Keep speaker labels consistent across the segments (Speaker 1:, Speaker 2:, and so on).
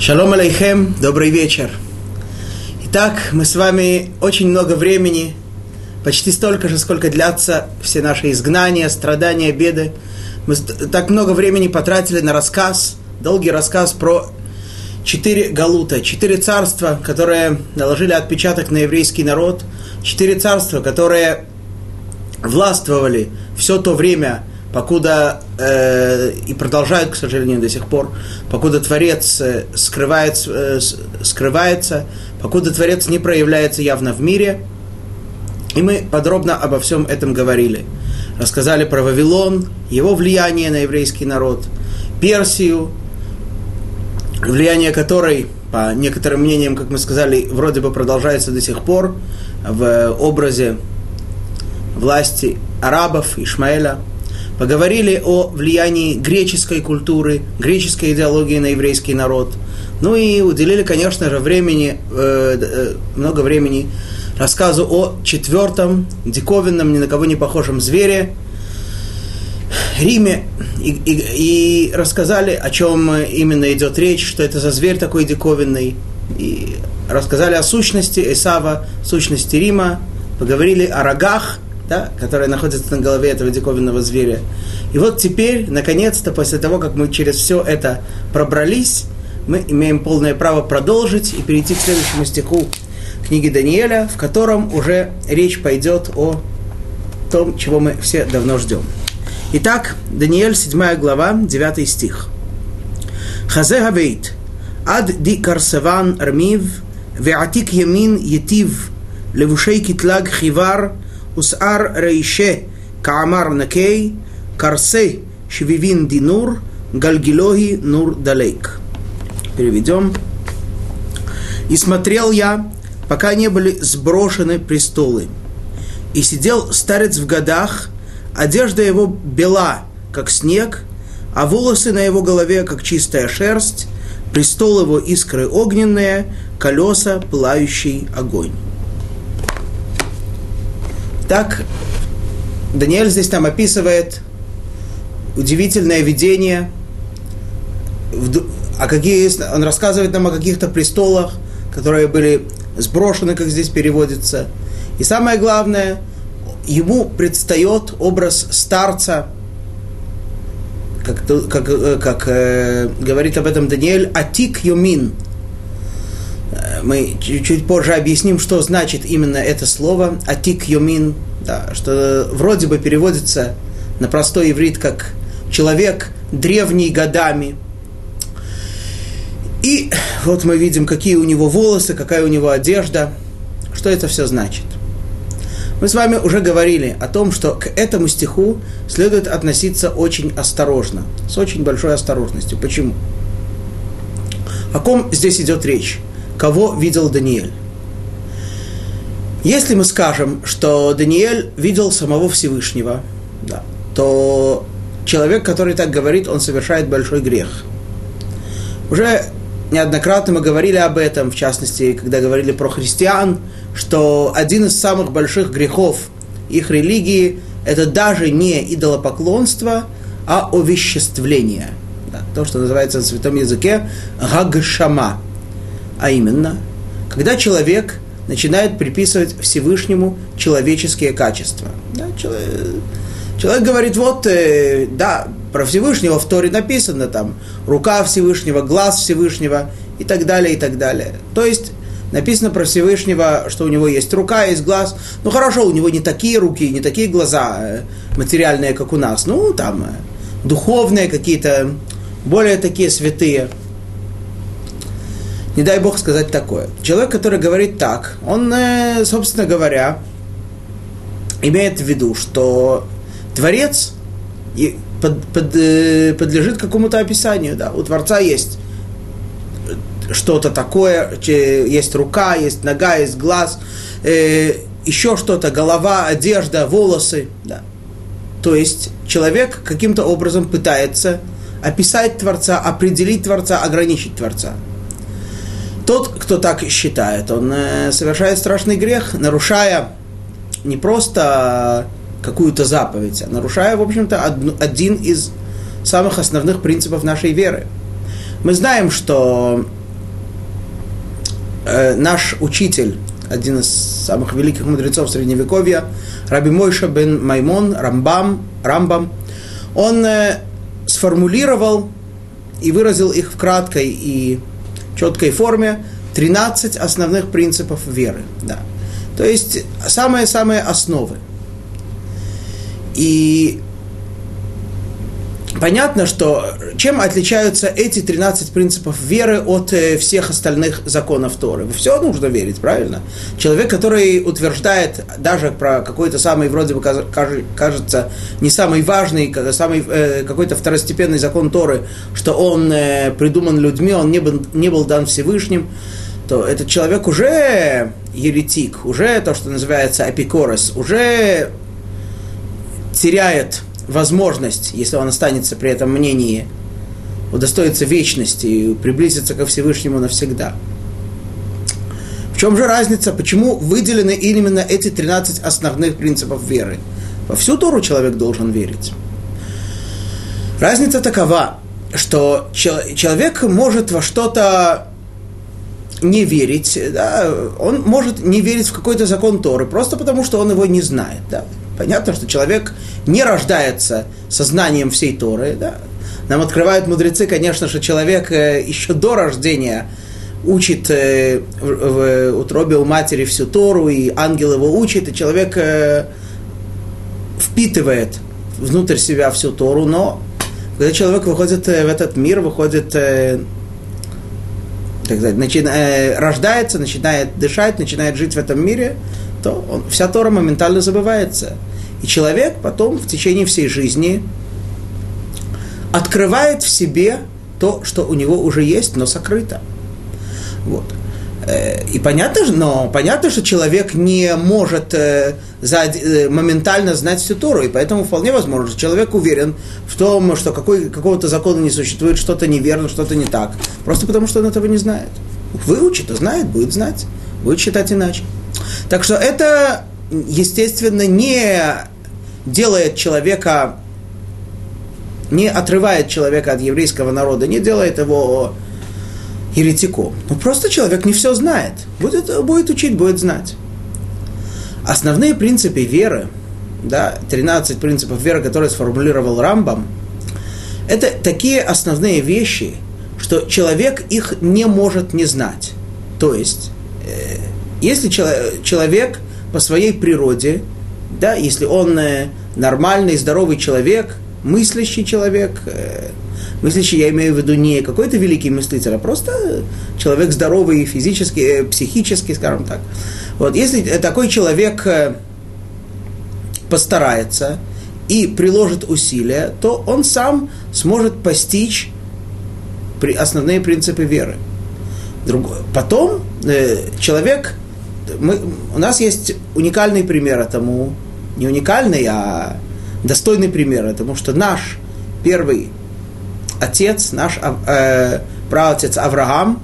Speaker 1: Шалом алейхем, добрый вечер. Итак, мы с вами очень много времени, почти столько же, сколько длятся все наши изгнания, страдания, беды. Мы так много времени потратили на рассказ, долгий рассказ про четыре галута, четыре царства, которые наложили отпечаток на еврейский народ, четыре царства, которые властвовали все то время, покуда э, и продолжают, к сожалению, до сих пор, покуда Творец э, скрывается, э, скрывается, покуда Творец не проявляется явно в мире. И мы подробно обо всем этом говорили. Рассказали про Вавилон, его влияние на еврейский народ, Персию, влияние которой, по некоторым мнениям, как мы сказали, вроде бы продолжается до сих пор в образе власти арабов, Ишмаэля – Поговорили о влиянии греческой культуры, греческой идеологии на еврейский народ. Ну и уделили, конечно же, времени, э, э, много времени рассказу о четвертом диковинном, ни на кого не похожем звере, Риме и, и, и рассказали, о чем именно идет речь, что это за зверь такой диковинный. И рассказали о сущности Исава, сущности Рима, поговорили о рогах – да, которая находится на голове этого диковинного зверя. И вот теперь, наконец-то, после того, как мы через все это пробрались, мы имеем полное право продолжить и перейти к следующему стиху книги Даниэля, в котором уже речь пойдет о том, чего мы все давно ждем. Итак, Даниэль, 7 глава, 9 стих. Хазе гавейт, ад ди карсаван армив, веатик ямин етив, левушей китлаг хивар, Усар Рейше Каамар Накей Карсе Швивин Динур Гальгилоги Нур Далейк. Переведем. И смотрел я, пока не были сброшены престолы. И сидел старец в годах, одежда его бела, как снег, а волосы на его голове, как чистая шерсть, престол его искры огненные, колеса, пылающий огонь. Так, Даниэль здесь там описывает удивительное видение, а какие он рассказывает нам о каких-то престолах, которые были сброшены, как здесь переводится. И самое главное, ему предстает образ старца, как, как, э, как э, говорит об этом Даниэль, Атик Юмин – мы чуть позже объясним, что значит именно это слово «атик йомин», да, что вроде бы переводится на простой иврит как «человек древний годами». И вот мы видим, какие у него волосы, какая у него одежда, что это все значит. Мы с вами уже говорили о том, что к этому стиху следует относиться очень осторожно, с очень большой осторожностью. Почему? О ком здесь идет речь? Кого видел Даниэль. Если мы скажем, что Даниэль видел самого Всевышнего, да, то человек, который так говорит, он совершает большой грех. Уже неоднократно мы говорили об этом, в частности, когда говорили про христиан, что один из самых больших грехов их религии – это даже не идолопоклонство, а овеществление. Да, то, что называется на святом языке гагшама – а именно, когда человек начинает приписывать Всевышнему человеческие качества. Да, человек, человек говорит, вот, э, да, про Всевышнего в Торе написано, там, рука Всевышнего, глаз Всевышнего и так далее, и так далее. То есть, написано про Всевышнего, что у него есть рука, есть глаз. Ну, хорошо, у него не такие руки, не такие глаза э, материальные, как у нас. Ну, там, э, духовные какие-то, более такие святые – не дай бог сказать такое. Человек, который говорит так, он, э, собственно говоря, имеет в виду, что Творец под, под, э, подлежит какому-то описанию. Да? У Творца есть что-то такое, есть рука, есть нога, есть глаз, э, еще что-то, голова, одежда, волосы. Да. То есть человек каким-то образом пытается описать Творца, определить Творца, ограничить Творца. Тот, кто так считает, он э, совершает страшный грех, нарушая не просто какую-то заповедь, а нарушая, в общем-то, один из самых основных принципов нашей веры. Мы знаем, что э, наш учитель, один из самых великих мудрецов Средневековья, Раби Мойша бен Маймон, Рамбам, Рамбам, он э, сформулировал и выразил их в краткой и четкой форме 13 основных принципов веры. Да. То есть самые-самые основы. И понятно, что чем отличаются эти 13 принципов веры от э, всех остальных законов Торы? Все нужно верить, правильно? Человек, который утверждает даже про какой-то самый, вроде бы кажется, не самый важный, самый, э, какой-то второстепенный закон Торы, что он э, придуман людьми, он не был, не был дан Всевышним, то этот человек уже еретик, уже то, что называется апикорос, уже теряет возможность, если он останется при этом мнении, удостоиться вечности и приблизиться ко Всевышнему навсегда. В чем же разница, почему выделены именно эти 13 основных принципов веры? Во всю Тору человек должен верить. Разница такова, что человек может во что-то не верить, да, он может не верить в какой-то закон Торы, просто потому что он его не знает. Да. Понятно, что человек не рождается сознанием всей Торы. Да. Нам открывают мудрецы, конечно, что человек э, еще до рождения учит э, в утробе у матери всю Тору, и ангел его учит, и человек э, впитывает внутрь себя всю Тору, но когда человек выходит в этот мир, выходит так сказать, начи, рождается, начинает дышать, начинает жить в этом мире, то он, вся Тора моментально забывается. И человек потом в течение всей жизни открывает в себе то, что у него уже есть, но сокрыто. Вот. Э, и понятно, но понятно, что человек не может э, э, моментально знать всю Тору, и поэтому вполне возможно, что человек уверен в том, что какой, какого-то закона не существует, что-то неверно, что-то не так, просто потому что он этого не знает. Выучит, знает, будет знать, будет считать иначе. Так что это, естественно, не делает человека, не отрывает человека от еврейского народа, не делает его еретиком. Ну, просто человек не все знает. Будет, будет учить, будет знать. Основные принципы веры, да, 13 принципов веры, которые сформулировал Рамбам, это такие основные вещи, что человек их не может не знать. То есть, э, если человек по своей природе, да, если он э, нормальный, здоровый человек, мыслящий человек, э, мыслящий, я имею в виду не какой-то великий мыслитель, а просто человек здоровый физически, э, психически, скажем так. Вот, если такой человек постарается и приложит усилия, то он сам сможет постичь основные принципы веры. Потом э, человек, мы, у нас есть уникальный пример этому, не уникальный, а достойный пример этому, что наш первый отец, наш э, праотец Авраам,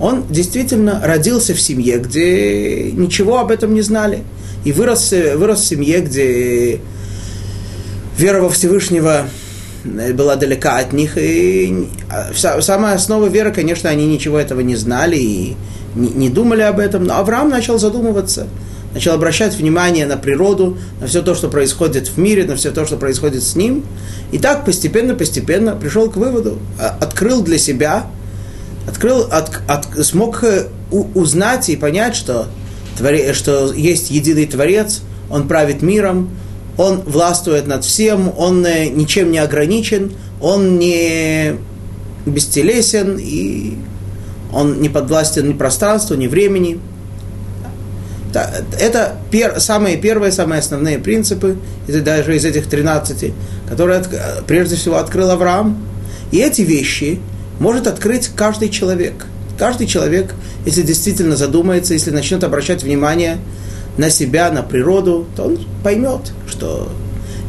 Speaker 1: он действительно родился в семье, где ничего об этом не знали. И вырос, вырос в семье, где вера во Всевышнего была далека от них. И вся, самая основа веры, конечно, они ничего этого не знали и не, не думали об этом. Но Авраам начал задумываться – начал обращать внимание на природу, на все то, что происходит в мире, на все то, что происходит с ним. И так постепенно-постепенно пришел к выводу, а, открыл для себя, открыл, от, от, смог э, узнать и понять, что, творе, что есть единый Творец, Он правит миром, Он властвует над всем, Он э, ничем не ограничен, Он не бестелесен, и Он не подвластен ни пространству, ни времени – это пер, самые первые, самые основные принципы, это даже из этих 13, которые прежде всего открыл Авраам. И эти вещи может открыть каждый человек. Каждый человек, если действительно задумается, если начнет обращать внимание на себя, на природу, то он поймет, что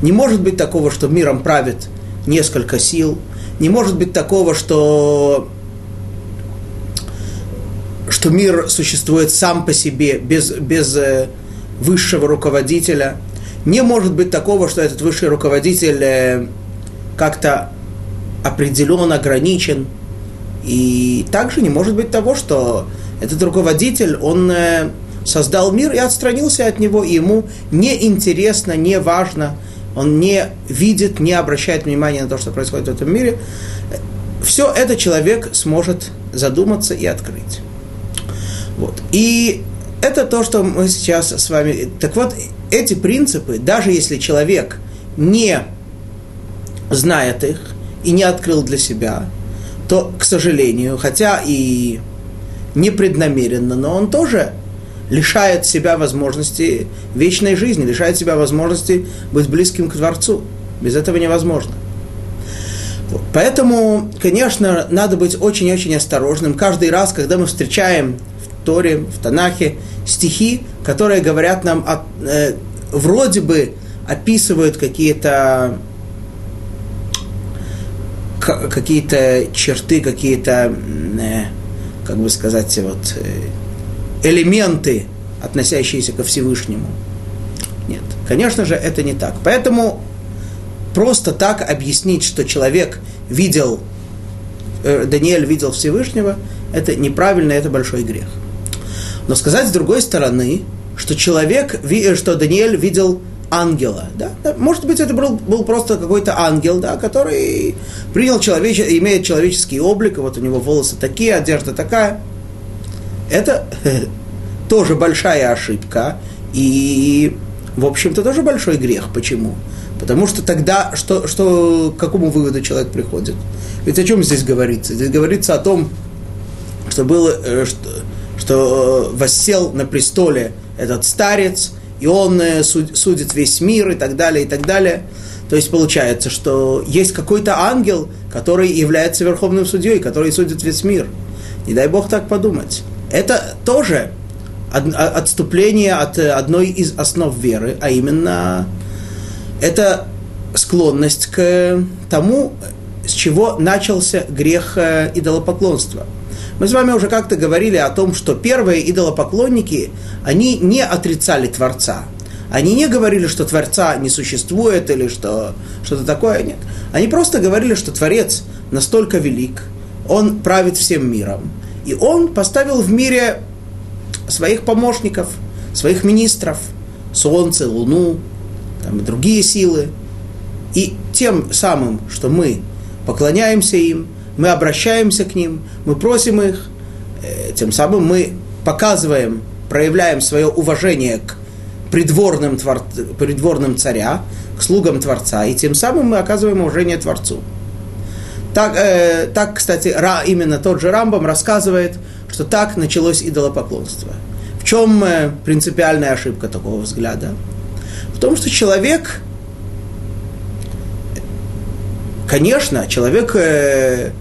Speaker 1: не может быть такого, что миром правит несколько сил, не может быть такого, что что мир существует сам по себе, без, без э, высшего руководителя. Не может быть такого, что этот высший руководитель э, как-то определен, ограничен. И также не может быть того, что этот руководитель, он э, создал мир и отстранился от него, и ему не интересно, не важно, он не видит, не обращает внимания на то, что происходит в этом мире. Все это человек сможет задуматься и открыть. Вот. И это то, что мы сейчас с вами... Так вот, эти принципы, даже если человек не знает их и не открыл для себя, то, к сожалению, хотя и непреднамеренно, но он тоже лишает себя возможности вечной жизни, лишает себя возможности быть близким к Творцу. Без этого невозможно. Поэтому, конечно, надо быть очень-очень осторожным. Каждый раз, когда мы встречаем Торе, в Танахе стихи, которые говорят нам, о, э, вроде бы описывают какие-то какие-то черты, какие-то, э, как бы сказать, вот, э, элементы, относящиеся ко Всевышнему. Нет, конечно же, это не так. Поэтому просто так объяснить, что человек видел, э, Даниэль видел Всевышнего, это неправильно, это большой грех. Но сказать с другой стороны, что человек, что Даниэль видел ангела. Да? Может быть, это был, был просто какой-то ангел, да, который принял человеч... имеет человеческий облик, вот у него волосы такие, одежда такая. Это тоже большая ошибка, и, в общем-то, тоже большой грех. Почему? Потому что тогда, что, что, к какому выводу человек приходит? Ведь о чем здесь говорится? Здесь говорится о том, что, было, э, что, что воссел на престоле этот старец, и он э, судит весь мир и так далее, и так далее. То есть получается, что есть какой-то ангел, который является верховным судьей, который судит весь мир. Не дай Бог так подумать. Это тоже отступление от э, одной из основ веры, а именно это склонность к тому, с чего начался грех э, идолопоклонства – мы с вами уже как-то говорили о том, что первые идолопоклонники, они не отрицали Творца. Они не говорили, что Творца не существует или что что-то такое. Нет. Они просто говорили, что Творец настолько велик, Он правит всем миром. И Он поставил в мире своих помощников, своих министров, Солнце, Луну, там и другие силы. И тем самым, что мы поклоняемся им – мы обращаемся к ним, мы просим их, э, тем самым мы показываем, проявляем свое уважение к придворным, твор... придворным царя, к слугам Творца, и тем самым мы оказываем уважение Творцу. Так, э, так кстати, Ра, именно тот же Рамбам рассказывает, что так началось идолопоклонство. В чем э, принципиальная ошибка такого взгляда? В том, что человек, конечно, человек э,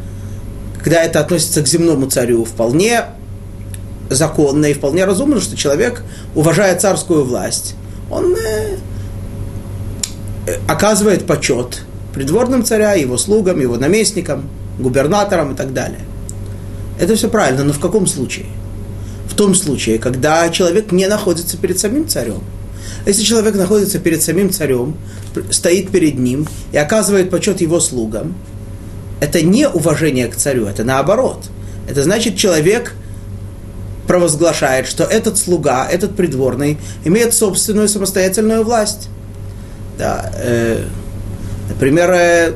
Speaker 1: когда это относится к земному царю, вполне законно и вполне разумно, что человек, уважая царскую власть, он э, э, оказывает почет придворным царя, его слугам, его наместникам, губернаторам и так далее. Это все правильно, но в каком случае? В том случае, когда человек не находится перед самим царем. Если человек находится перед самим царем, стоит перед ним и оказывает почет его слугам, это не уважение к царю, это наоборот. Это значит, человек провозглашает, что этот слуга, этот придворный имеет собственную самостоятельную власть. Да, э, например, э,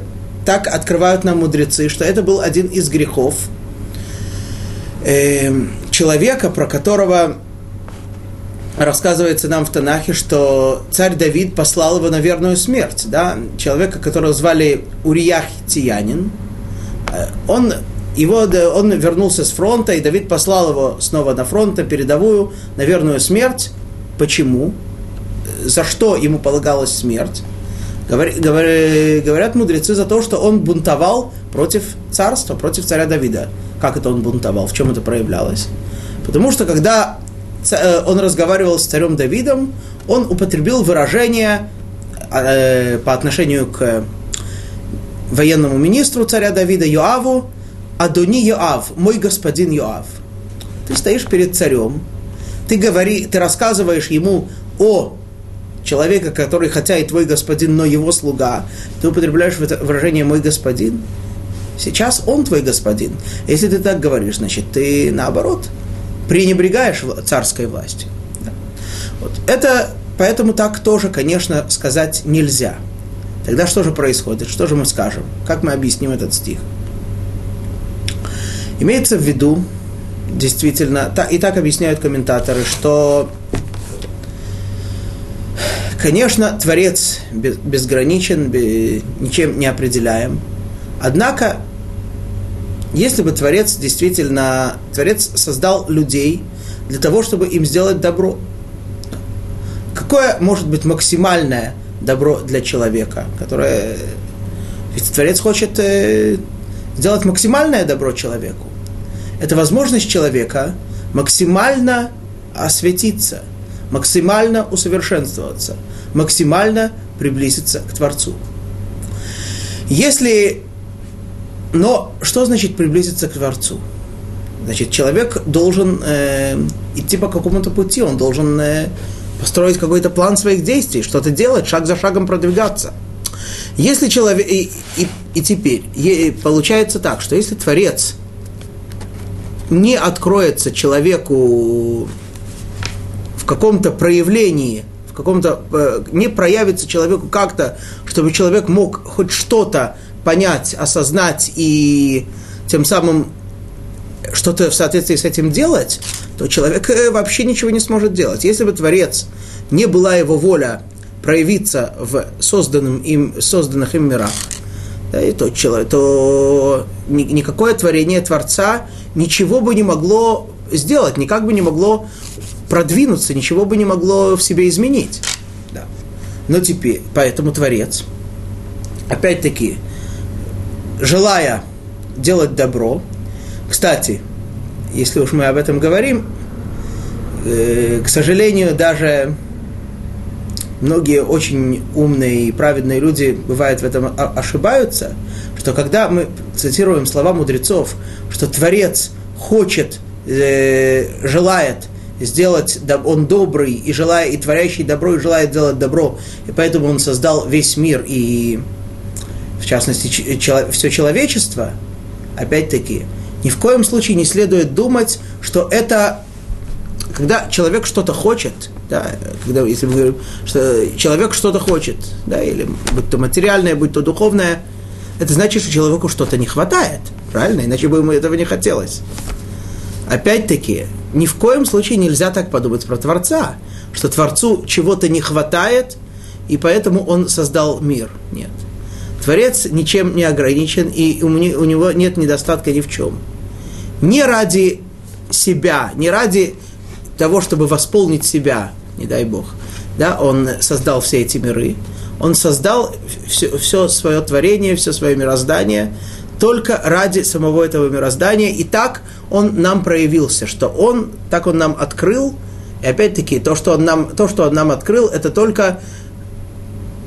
Speaker 1: так открывают нам мудрецы, что это был один из грехов э, человека, про которого рассказывается нам в Танахе, что царь Давид послал его на верную смерть. Да? Человека, которого звали Уриях Тиянин, он, его, он вернулся с фронта, и Давид послал его снова на фронт, на передовую, на верную смерть. Почему? За что ему полагалась смерть? Говорят мудрецы за то, что он бунтовал против царства, против царя Давида. Как это он бунтовал? В чем это проявлялось? Потому что когда э, он разговаривал с царем Давидом, он употребил выражение э, по отношению к военному министру царя Давида Йоаву, Адони Йоав, мой господин Йоав. Ты стоишь перед царем, ты, говори, ты рассказываешь ему о человека, который хотя и твой господин, но его слуга, ты употребляешь выражение «мой господин». Сейчас он твой господин. Если ты так говоришь, значит, ты наоборот пренебрегаешь царской властью. Вот. Это, поэтому так тоже, конечно, сказать нельзя. Тогда что же происходит? Что же мы скажем? Как мы объясним этот стих? Имеется в виду, действительно, и так объясняют комментаторы, что, конечно, Творец безграничен, ничем не определяем. Однако, если бы Творец действительно, Творец создал людей для того, чтобы им сделать добро, какое может быть максимальное добро для человека, которое... Ведь Творец хочет э, сделать максимальное добро человеку это возможность человека максимально осветиться, максимально усовершенствоваться, максимально приблизиться к Творцу. Если... Но что значит приблизиться к Творцу? Значит, человек должен э, идти по какому-то пути, он должен э, построить какой-то план своих действий, что-то делать, шаг за шагом продвигаться. Если человек... И, и, и теперь и получается так, что если Творец – не откроется человеку в каком-то проявлении, в каком-то, э, не проявится человеку как-то, чтобы человек мог хоть что-то понять, осознать и тем самым что-то в соответствии с этим делать, то человек э, вообще ничего не сможет делать. Если бы Творец не была его воля проявиться в созданном им, созданных им мирах, да, и то, человек, то никакое творение Творца ничего бы не могло сделать, никак бы не могло продвинуться, ничего бы не могло в себе изменить. Да. Но теперь, поэтому Творец, опять-таки, желая делать добро, кстати, если уж мы об этом говорим, э, к сожалению, даже многие очень умные и праведные люди, бывает, в этом ошибаются, что когда мы цитируем слова мудрецов, что Творец хочет, э, желает сделать, он добрый и желая, и творящий добро, и желает делать добро, и поэтому он создал весь мир и, в частности, все человечество, опять-таки, ни в коем случае не следует думать, что это, когда человек что-то хочет, да, когда, если мы говорим, что человек что-то хочет, да, или будь то материальное, будь то духовное, это значит, что человеку что-то не хватает, правильно? Иначе бы ему этого не хотелось. Опять-таки, ни в коем случае нельзя так подумать про Творца, что Творцу чего-то не хватает, и поэтому он создал мир. Нет. Творец ничем не ограничен, и у него нет недостатка ни в чем. Не ради себя, не ради того, чтобы восполнить себя, не дай Бог, да, он создал все эти миры, он создал все, все свое творение, все свое мироздание только ради самого этого мироздания. И так он нам проявился, что он, так он нам открыл. И опять-таки, то, что он нам, то, что он нам открыл, это только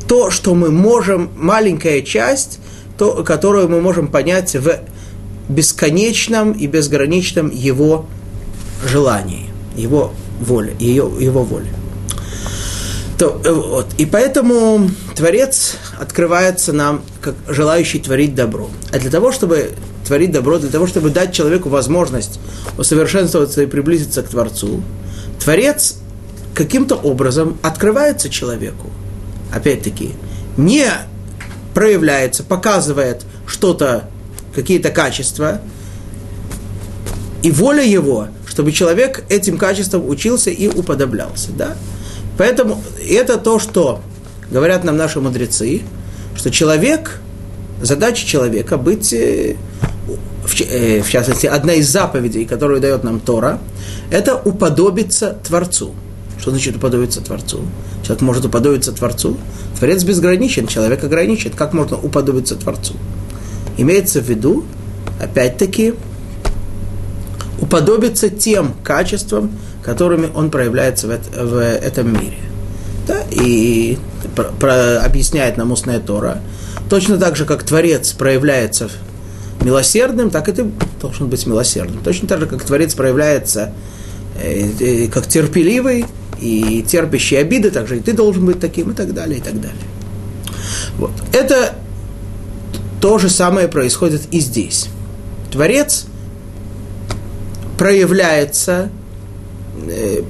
Speaker 1: то, что мы можем, маленькая часть, то, которую мы можем понять в бесконечном и безграничном его желании, его воле, ее, его воле. То, э, вот. И поэтому Творец открывается нам как желающий творить добро. А для того, чтобы творить добро, для того, чтобы дать человеку возможность усовершенствоваться и приблизиться к Творцу, Творец каким-то образом открывается человеку. Опять-таки, не проявляется, показывает что-то, какие-то качества, и воля его, чтобы человек этим качеством учился и уподоблялся. Да? Поэтому это то, что говорят нам наши мудрецы, что человек, задача человека быть, э, э, в частности, одна из заповедей, которую дает нам Тора, это уподобиться Творцу. Что значит уподобиться Творцу? Человек может уподобиться Творцу. Творец безграничен, человек ограничен. Как можно уподобиться Творцу? Имеется в виду, опять-таки, уподобиться тем качествам, которыми он проявляется в, это, в этом мире. Да? И про, про, объясняет нам устная Тора. Точно так же, как Творец проявляется милосердным, так и ты должен быть милосердным. Точно так же, как Творец проявляется э, э, как терпеливый и терпящий обиды, так же и ты должен быть таким, и так далее, и так далее. Вот. Это то же самое происходит и здесь. Творец проявляется, э,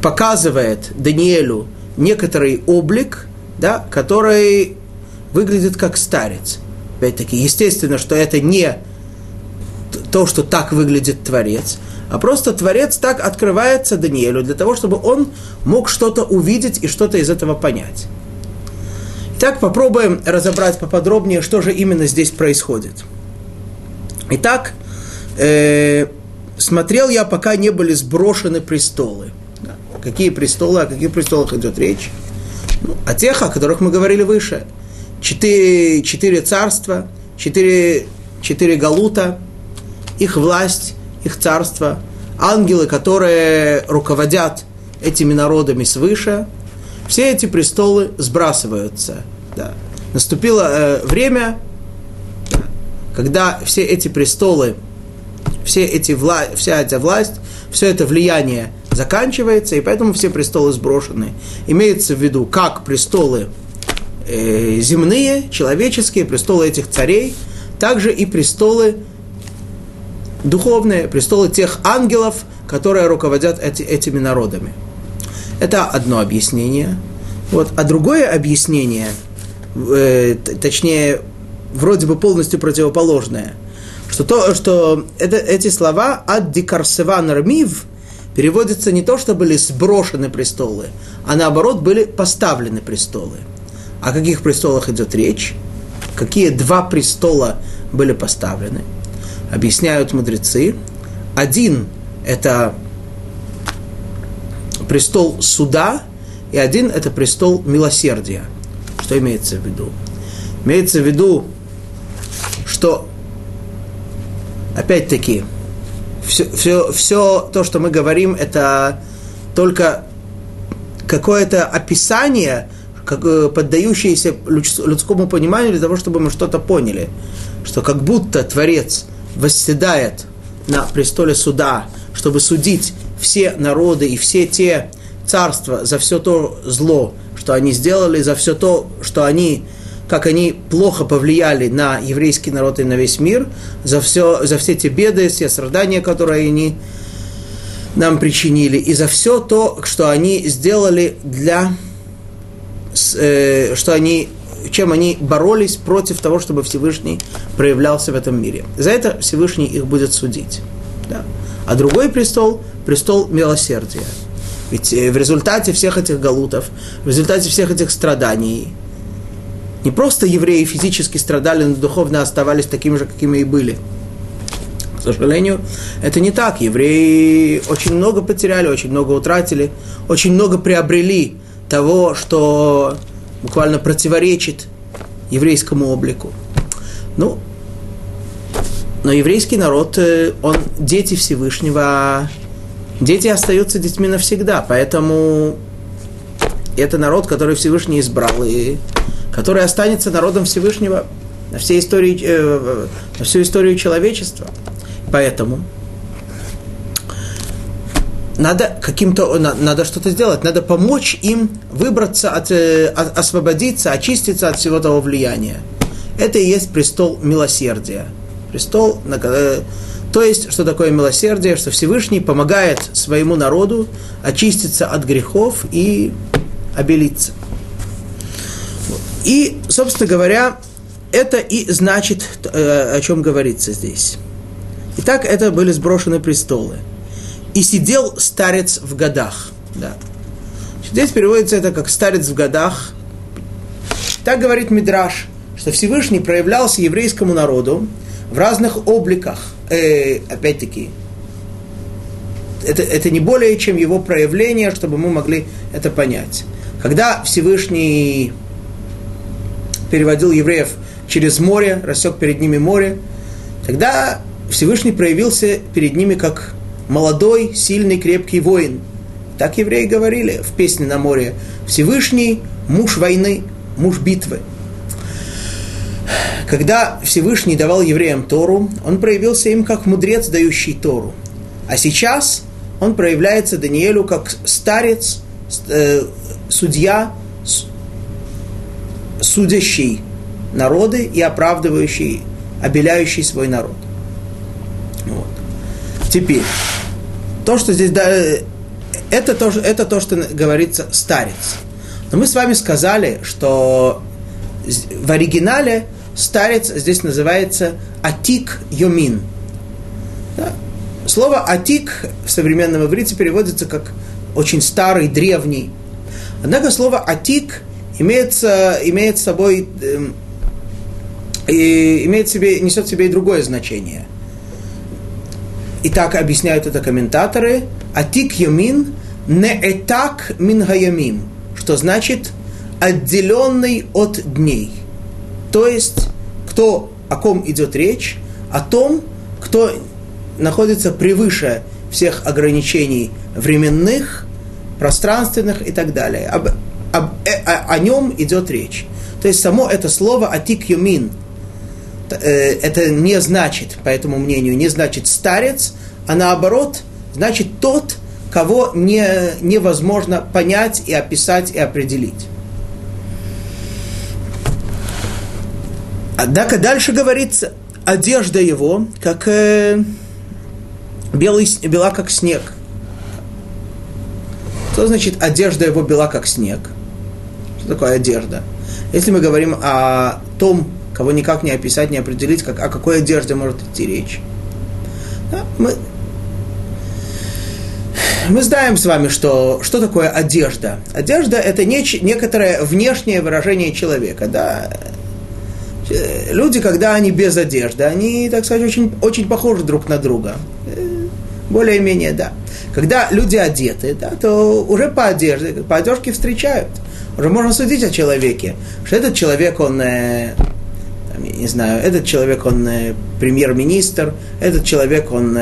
Speaker 1: показывает Даниэлю некоторый облик, да, который выглядит как старец. Опять-таки, естественно, что это не то, что так выглядит Творец, а просто Творец так открывается Даниэлю для того, чтобы он мог что-то увидеть и что-то из этого понять. Итак, попробуем разобрать поподробнее, что же именно здесь происходит. Итак, э, смотрел я, пока не были сброшены престолы. Какие престолы, о каких престолах идет речь? Ну, о тех, о которых мы говорили выше. Четыре, четыре царства, четыре, четыре галута, их власть, их царство, ангелы, которые руководят этими народами свыше, все эти престолы сбрасываются. Да. Наступило э, время, да, когда все эти престолы, все эти вла... вся эта власть, все это влияние заканчивается, и поэтому все престолы сброшены. Имеется в виду как престолы э, земные, человеческие, престолы этих царей, также и престолы духовные, престолы тех ангелов, которые руководят эти, этими народами. Это одно объяснение. Вот. А другое объяснение, э, точнее, вроде бы полностью противоположное, что, то, что это, эти слова «ад дикарсеван рмив» переводится не то, что были сброшены престолы, а наоборот были поставлены престолы. О каких престолах идет речь? Какие два престола были поставлены? Объясняют мудрецы. Один – это престол суда, и один – это престол милосердия. Что имеется в виду? Имеется в виду, что, опять-таки, все, все, все то, что мы говорим, это только какое-то описание, как, э, поддающееся людскому пониманию для того, чтобы мы что-то поняли. Что как будто Творец восседает на престоле суда, чтобы судить все народы и все те царства за все то зло, что они сделали, за все то, что они как они плохо повлияли на еврейский народ и на весь мир, за, все, за все те беды, все страдания, которые они нам причинили, и за все то, что они сделали для, э, что они, чем они боролись против того, чтобы Всевышний проявлялся в этом мире. За это Всевышний их будет судить. Да. А другой престол – престол милосердия. Ведь э, в результате всех этих галутов, в результате всех этих страданий, не просто евреи физически страдали, но духовно оставались такими же, какими и были. К сожалению, это не так. Евреи очень много потеряли, очень много утратили, очень много приобрели того, что буквально противоречит еврейскому облику. Ну, но еврейский народ, э, он дети Всевышнего, дети остаются детьми навсегда, поэтому это народ, который Всевышний избрал, и который останется народом Всевышнего на, всей истории, э, на всю историю человечества. Поэтому надо каким-то, надо что-то сделать, надо помочь им выбраться, от, э, освободиться, очиститься от всего того влияния. Это и есть престол милосердия. Престол, э, то есть, что такое милосердие, что Всевышний помогает своему народу очиститься от грехов и обелиться. И, собственно говоря, это и значит, э, о чем говорится здесь. Итак, это были сброшены престолы. И сидел старец в годах. Да. Здесь переводится это как старец в годах. Так говорит Мидраш, что Всевышний проявлялся еврейскому народу в разных обликах. Э, опять-таки, это, это не более чем его проявление, чтобы мы могли это понять. Когда Всевышний переводил евреев через море, рассек перед ними море, тогда Всевышний проявился перед ними как молодой, сильный, крепкий воин. Так евреи говорили в песне на море. Всевышний муж войны, муж битвы. Когда Всевышний давал евреям Тору, он проявился им как мудрец, дающий Тору. А сейчас он проявляется Даниэлю как старец, э, судья, судящий народы и оправдывающий, обеляющий свой народ. Вот. Теперь, то, что здесь, да, это, то, это то, что говорится старец. Но мы с вами сказали, что в оригинале старец здесь называется атик йомин. Да? Слово атик в современном иврите переводится как очень старый, древний. Однако слово атик имеет с собой э, и имеет себе, несет в себе и другое значение. И так объясняют это комментаторы. Атик йомин не этак мин что значит отделенный от дней. То есть, кто, о ком идет речь? О том, кто находится превыше всех ограничений временных, пространственных и так далее. Об, об, э, о, о нем идет речь. То есть само это слово атик юмин, э, это не значит, по этому мнению, не значит старец, а наоборот, значит тот, кого не, невозможно понять и описать и определить. Однако дальше говорится, одежда его, как э, белый, бела, как снег. Что значит одежда его бела, как снег? Что такое одежда? Если мы говорим о том, кого никак не описать, не определить, как, о какой одежде может идти речь. Да, мы, мы знаем с вами, что, что такое одежда. Одежда – это не, некоторое внешнее выражение человека. Да? Э, люди, когда они без одежды, они, так сказать, очень, очень похожи друг на друга. Э, более-менее, да. Когда люди одеты, да, то уже по одежде, по одежке встречают. Уже можно судить о человеке, что этот человек, он, э, не знаю, этот человек, он э, премьер-министр, этот человек, он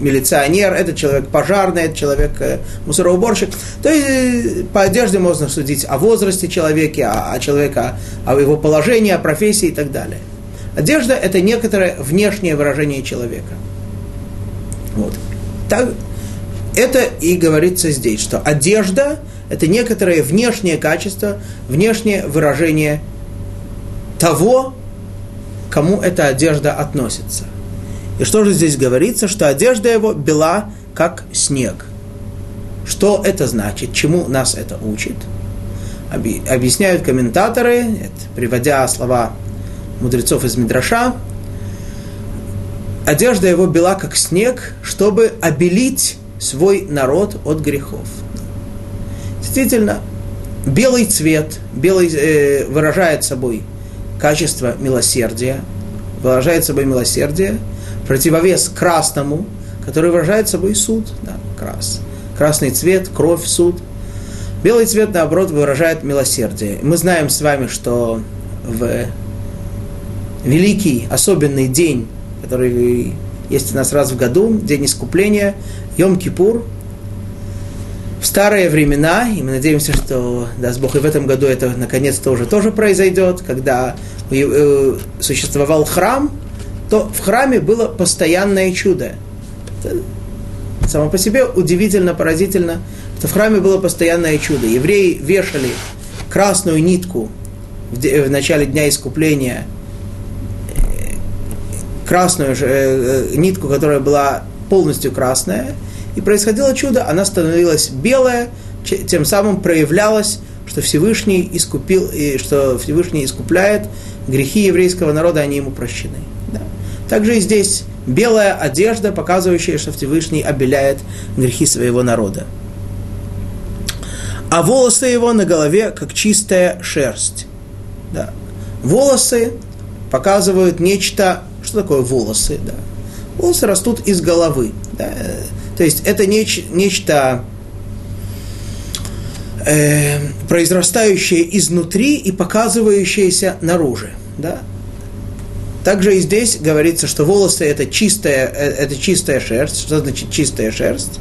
Speaker 1: милиционер, этот человек пожарный, этот человек э, мусороуборщик. То есть э, по одежде можно судить о возрасте человека, о, человека, о его положении, о профессии и так далее. Одежда – это некоторое внешнее выражение человека. Вот. Так, это и говорится здесь, что одежда – это некоторое внешнее качество, внешнее выражение того, кому эта одежда относится – и что же здесь говорится? Что одежда его бела, как снег. Что это значит? Чему нас это учит? Объясняют комментаторы, приводя слова мудрецов из Мидраша, одежда его бела, как снег, чтобы обелить свой народ от грехов. Действительно, белый цвет белый, э, выражает собой качество милосердия, выражает собой милосердие – противовес красному, который выражает собой суд. Да, крас. Красный цвет, кровь, суд. Белый цвет, наоборот, выражает милосердие. Мы знаем с вами, что в великий, особенный день, который есть у нас раз в году, день искупления, Йом-Кипур, в старые времена, и мы надеемся, что, даст Бог, и в этом году это наконец-то уже тоже произойдет, когда э, существовал храм, то в храме было постоянное чудо. Это само по себе удивительно, поразительно, что в храме было постоянное чудо. Евреи вешали красную нитку в, начале дня искупления, э, красную же, э, нитку, которая была полностью красная, и происходило чудо, она становилась белая, тем самым проявлялось, что Всевышний искупил, и что Всевышний искупляет грехи еврейского народа, они ему прощены. Также и здесь белая одежда, показывающая, что Всевышний обеляет грехи своего народа. А волосы его на голове, как чистая шерсть. Да. Волосы показывают нечто... Что такое волосы? Да. Волосы растут из головы. Да. То есть это неч, нечто э, произрастающее изнутри и показывающееся наружу. Да? Также и здесь говорится, что волосы это чистая, э, это чистая шерсть. Что значит чистая шерсть?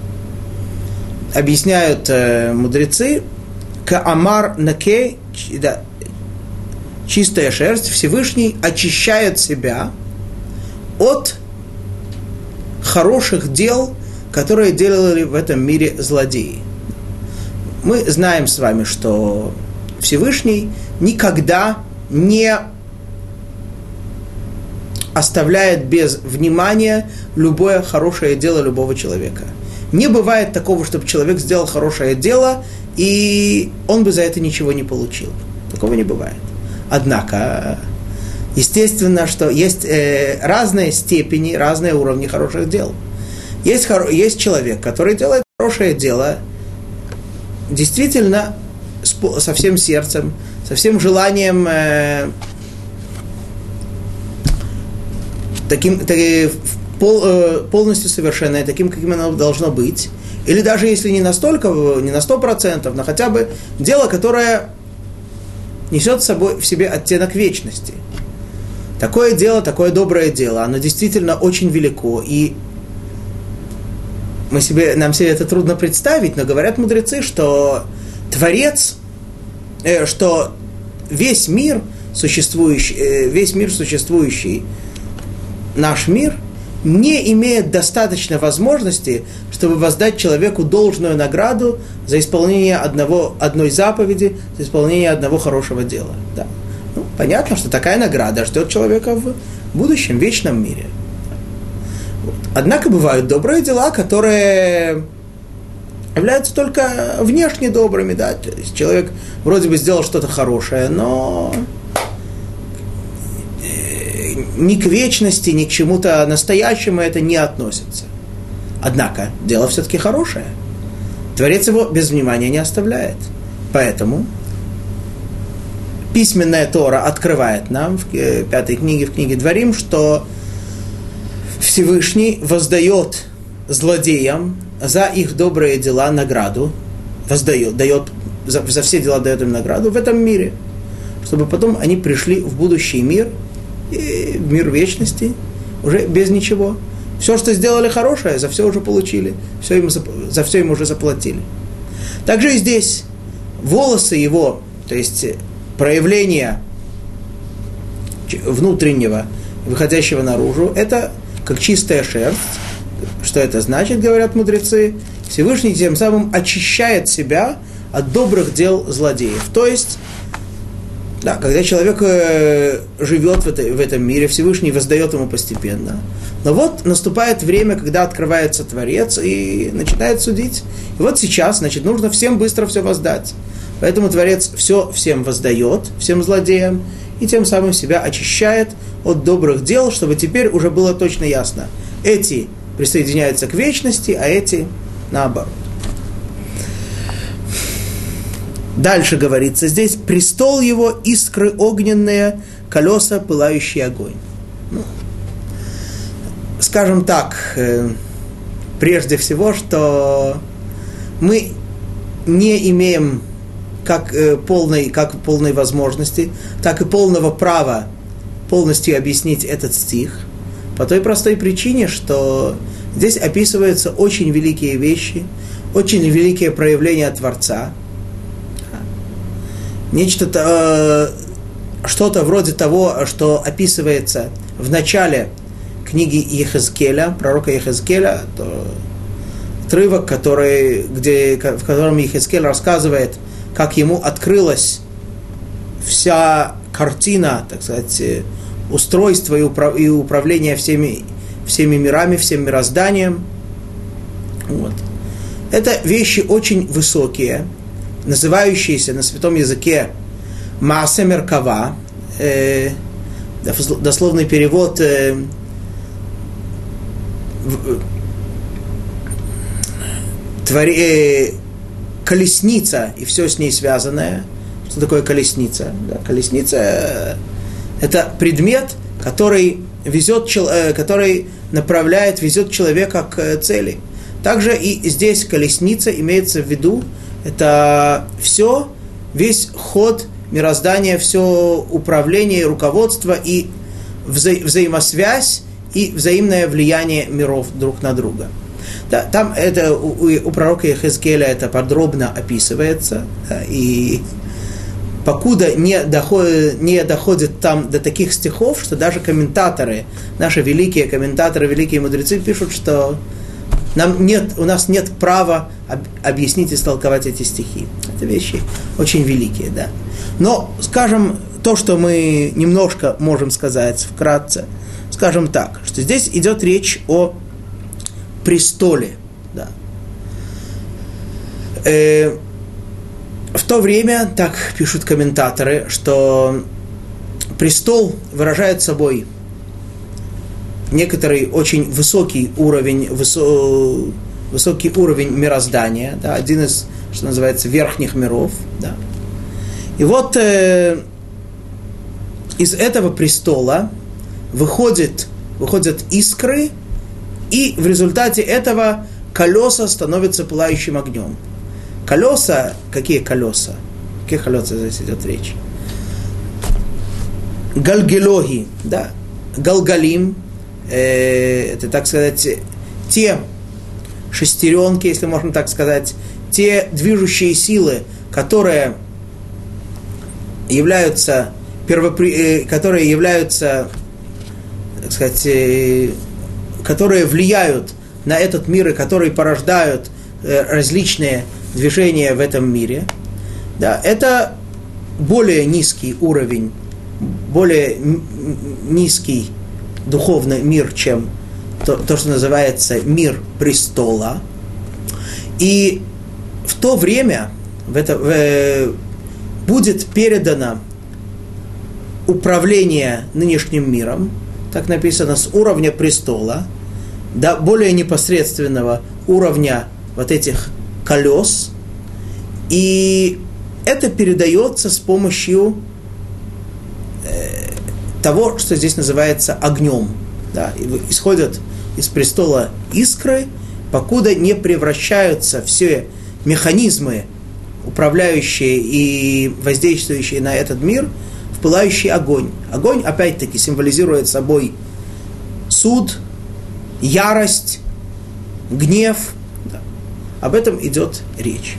Speaker 1: Объясняют э, мудрецы, Каамар наке, да, чистая шерсть, Всевышний очищает себя от хороших дел, которые делали в этом мире злодеи. Мы знаем с вами, что Всевышний никогда не оставляет без внимания любое хорошее дело любого человека. Не бывает такого, чтобы человек сделал хорошее дело, и он бы за это ничего не получил. Такого не бывает. Однако, естественно, что есть э, разные степени, разные уровни хороших дел. Есть, есть человек, который делает хорошее дело, действительно со всем сердцем, со всем желанием э, таким, таки, пол, э, полностью совершенное, таким, каким оно должно быть. Или даже если не настолько, не на сто процентов, но хотя бы дело, которое несет с собой в себе оттенок вечности. Такое дело, такое доброе дело, оно действительно очень велико, и мы себе, нам себе это трудно представить, но говорят мудрецы, что Творец, э, что весь мир существующий, э, весь мир существующий, наш мир, не имеет достаточно возможности, чтобы воздать человеку должную награду за исполнение одного, одной заповеди, за исполнение одного хорошего дела. Да. Ну, понятно, что такая награда ждет человека в будущем, вечном мире. Вот. Однако бывают добрые дела, которые являются только внешне добрыми, да, то есть человек вроде бы сделал что-то хорошее, но ни к вечности, ни к чему-то настоящему это не относится. Однако дело все-таки хорошее. Творец его без внимания не оставляет. Поэтому письменная Тора открывает нам в э, пятой книге, в книге Дворим, что Всевышний воздает злодеям за их добрые дела награду, воздает, дает, за, за все дела дает им награду в этом мире, чтобы потом они пришли в будущий мир, и в мир вечности, уже без ничего. Все, что сделали хорошее, за все уже получили, все им, за все им уже заплатили. Также и здесь волосы его, то есть проявление внутреннего, выходящего наружу, это как чистая шерсть, что это значит, говорят мудрецы? Всевышний тем самым очищает себя от добрых дел злодеев. То есть, да, когда человек э, живет в, этой, в этом мире, Всевышний воздает ему постепенно. Но вот наступает время, когда открывается Творец и начинает судить. И вот сейчас, значит, нужно всем быстро все воздать. Поэтому Творец все всем воздает, всем злодеям, и тем самым себя очищает от добрых дел, чтобы теперь уже было точно ясно. Эти присоединяются к вечности, а эти наоборот. Дальше говорится здесь, престол его, искры огненные, колеса, пылающий огонь. Ну, скажем так, э, прежде всего, что мы не имеем как э, полной, как полной возможности, так и полного права полностью объяснить этот стих – по той простой причине, что здесь описываются очень великие вещи, очень великие проявления Творца. Нечто, э, что-то вроде того, что описывается в начале книги Ехезкеля, пророка Ехезкеля, отрывок, который, где, в котором Ехезкель рассказывает, как ему открылась вся картина, так сказать, устройства и, управ, и управления всеми, всеми мирами, всем мирозданием. Вот. Это вещи очень высокие, называющиеся на святом языке Маасе Меркава, э, дословный перевод э, твори, э, колесница и все с ней связанное. Что такое колесница? Да, колесница э, это предмет, который везет, э, который направляет, везет человека к э, цели. Также и здесь колесница имеется в виду, это все, весь ход мироздания, все управление, руководство и вза- взаимосвязь и взаимное влияние миров друг на друга. Да, там это у, у пророка Ехескеля это подробно описывается, да, и покуда не доходит, не доходит там до таких стихов, что даже комментаторы, наши великие комментаторы, великие мудрецы пишут, что нам нет, у нас нет права об, объяснить и истолковать эти стихи. Это вещи очень великие, да. Но, скажем, то, что мы немножко можем сказать вкратце, скажем так, что здесь идет речь о престоле. Да. Э, в то время, так пишут комментаторы, что престол выражает собой некоторый очень высокий уровень, высо, высокий уровень мироздания, да, один из, что называется, верхних миров. Да. И вот э, из этого престола выходит, выходят искры, и в результате этого колеса становятся пылающим огнем. Колеса, какие колеса? Какие колеса здесь идет речь? Гальгелоги, да, галгалим, э, это, так сказать, те шестеренки, если можно так сказать, те движущие силы, которые являются, первопри... Э, которые являются, так сказать, э, которые влияют на этот мир и которые порождают э, различные движения в этом мире, да, это более низкий уровень, более низкий духовный мир, чем то, то, что называется мир престола. И в то время в это, в, будет передано управление нынешним миром, так написано, с уровня престола до более непосредственного уровня вот этих колес. И это передается с помощью э, того, что здесь называется огнем. Да, исходят из престола искры, покуда не превращаются все механизмы, управляющие и воздействующие на этот мир, в пылающий огонь. Огонь, опять-таки, символизирует собой суд, ярость, гнев. Да. Об этом идет речь.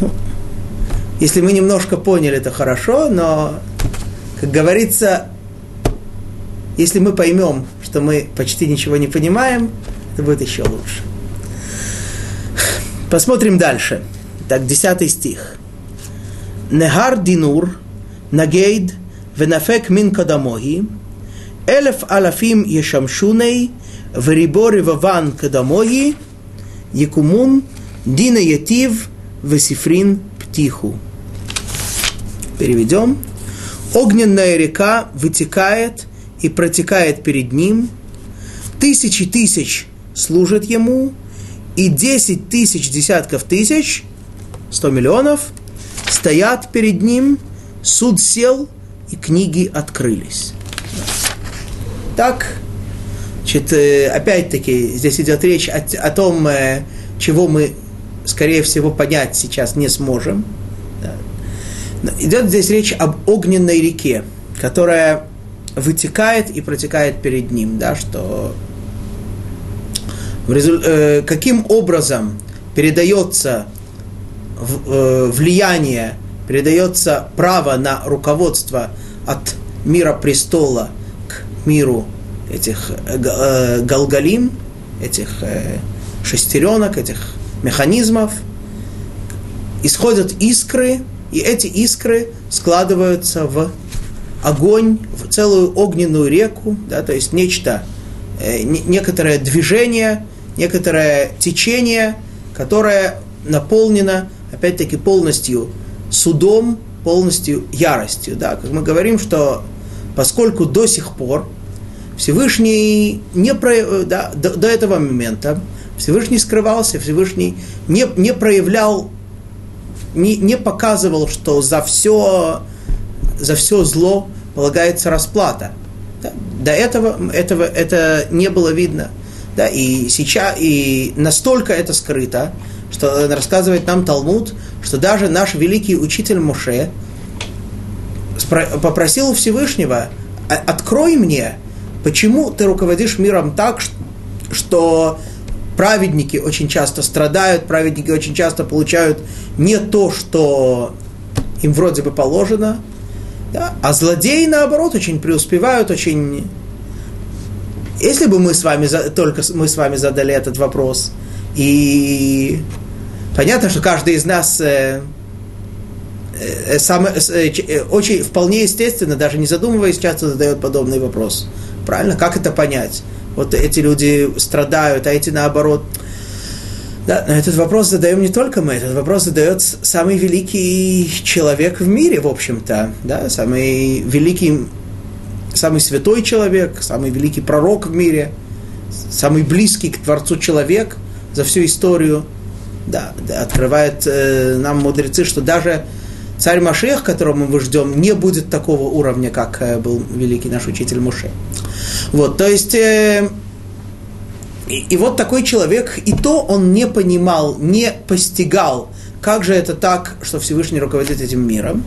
Speaker 1: Ну, если мы немножко поняли, это хорошо, но, как говорится, если мы поймем, что мы почти ничего не понимаем, это будет еще лучше. Посмотрим дальше. Так, 10 стих. Негар динур, нагейд, венафек мин кадамоги, элеф алафим ешамшуней, верибори ваван кадамоги, якумун, дина етив, весифрин птиху. Переведем. Огненная река вытекает и протекает перед ним, тысячи тысяч служат ему, и десять тысяч десятков тысяч, сто миллионов, стоят перед ним, суд сел, и книги открылись. Так, значит, э, опять-таки, здесь идет речь о, о том, э, чего мы, скорее всего, понять сейчас не сможем. Идет здесь речь об огненной реке, которая вытекает и протекает перед ним, да, что э, каким образом передается влияние, передается право на руководство от мира престола – миру этих э, э, галгалим, этих э, шестеренок, этих механизмов, исходят искры, и эти искры складываются в огонь, в целую огненную реку, да, то есть нечто, некоторое движение, некоторое течение, которое наполнено, опять-таки, полностью судом, полностью яростью. Да, как мы говорим, что поскольку до сих пор Всевышний не про, да, до, до этого момента Всевышний скрывался, Всевышний не, не проявлял, не, не показывал, что за все, за все зло полагается расплата. Да, до этого, этого это не было видно. Да, и сейчас и настолько это скрыто, что рассказывает нам Талмуд, что даже наш великий учитель Моше попросил Всевышнего, открой мне, Почему ты руководишь миром так, что праведники очень часто страдают, праведники очень часто получают не то, что им вроде бы положено, да? а злодеи, наоборот, очень преуспевают, очень... Если бы мы с вами, только мы с вами задали этот вопрос, и понятно, что каждый из нас э, э, сам, очень вполне естественно, даже не задумываясь, часто задает подобный вопрос. Правильно? Как это понять? Вот эти люди страдают, а эти наоборот. Да, но этот вопрос задаем не только мы, этот вопрос задает самый великий человек в мире, в общем-то, да, самый великий, самый святой человек, самый великий пророк в мире, самый близкий к Творцу человек за всю историю, да, открывает э, нам мудрецы, что даже царь Машех, которого мы ждем, не будет такого уровня, как э, был великий наш учитель Муше. Вот, то есть, э, и, и вот такой человек, и то он не понимал, не постигал, как же это так, что Всевышний руководит этим миром,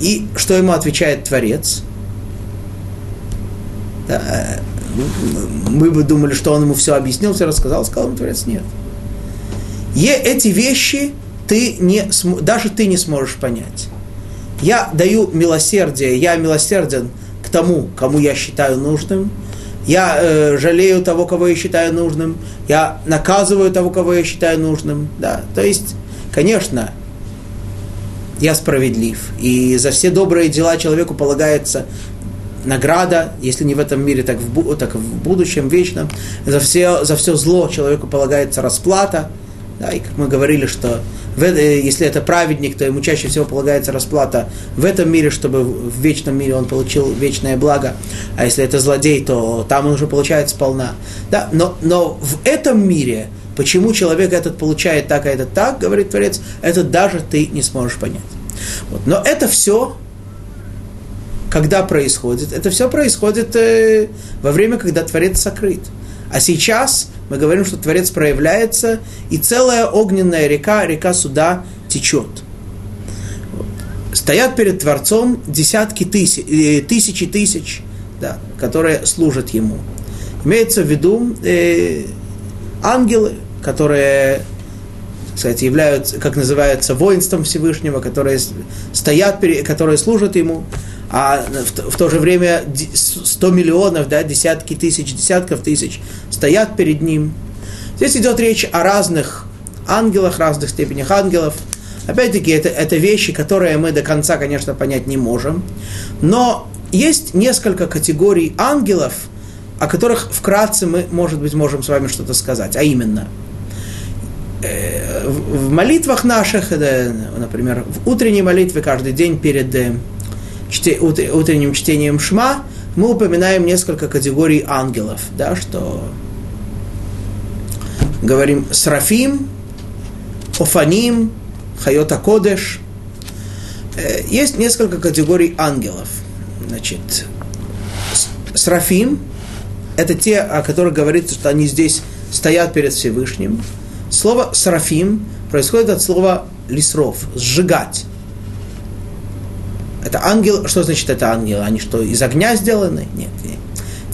Speaker 1: и что ему отвечает Творец. Да, э, мы бы думали, что он ему все объяснил, все рассказал, сказал ему Творец, нет. И эти вещи ты не, даже ты не сможешь понять. Я даю милосердие, я милосерден к тому, кому я считаю нужным. Я э, жалею того, кого я считаю нужным. Я наказываю того, кого я считаю нужным. Да. То есть, конечно, я справедлив. И за все добрые дела человеку полагается награда, если не в этом мире, так в, так в будущем, вечном. За все, за все зло человеку полагается расплата. Да, и как мы говорили, что в, э, если это праведник, то ему чаще всего полагается расплата в этом мире, чтобы в вечном мире он получил вечное благо. А если это злодей, то там он уже получает сполна. Да, но, но в этом мире, почему человек этот получает так, а этот так, говорит Творец, это даже ты не сможешь понять. Вот. Но это все когда происходит? Это все происходит э, во время, когда Творец сокрыт. А сейчас мы говорим, что Творец проявляется, и целая огненная река, река суда течет. Стоят перед Творцом десятки тысяч, э, тысячи тысяч, да, которые служат Ему. Имеется в виду э, ангелы, которые кстати, являются, как называется, воинством Всевышнего, которые стоят, которые служат ему а в, в то же время 100 миллионов, да, десятки тысяч, десятков тысяч стоят перед ним. Здесь идет речь о разных ангелах, разных степенях ангелов. Опять-таки, это, это вещи, которые мы до конца, конечно, понять не можем. Но есть несколько категорий ангелов, о которых вкратце мы, может быть, можем с вами что-то сказать. А именно, э, в молитвах наших, например, в утренней молитве каждый день перед э, чте, утренним чтением Шма мы упоминаем несколько категорий ангелов, да, что говорим Срафим, Офаним, Хайота Кодеш. Э, есть несколько категорий ангелов. Значит, Срафим – это те, о которых говорится, что они здесь стоят перед Всевышним. Слово «срафим» происходит от слова «лисров» – «сжигать». Это ангел, что значит это ангелы? Они что, из огня сделаны? Нет, нет.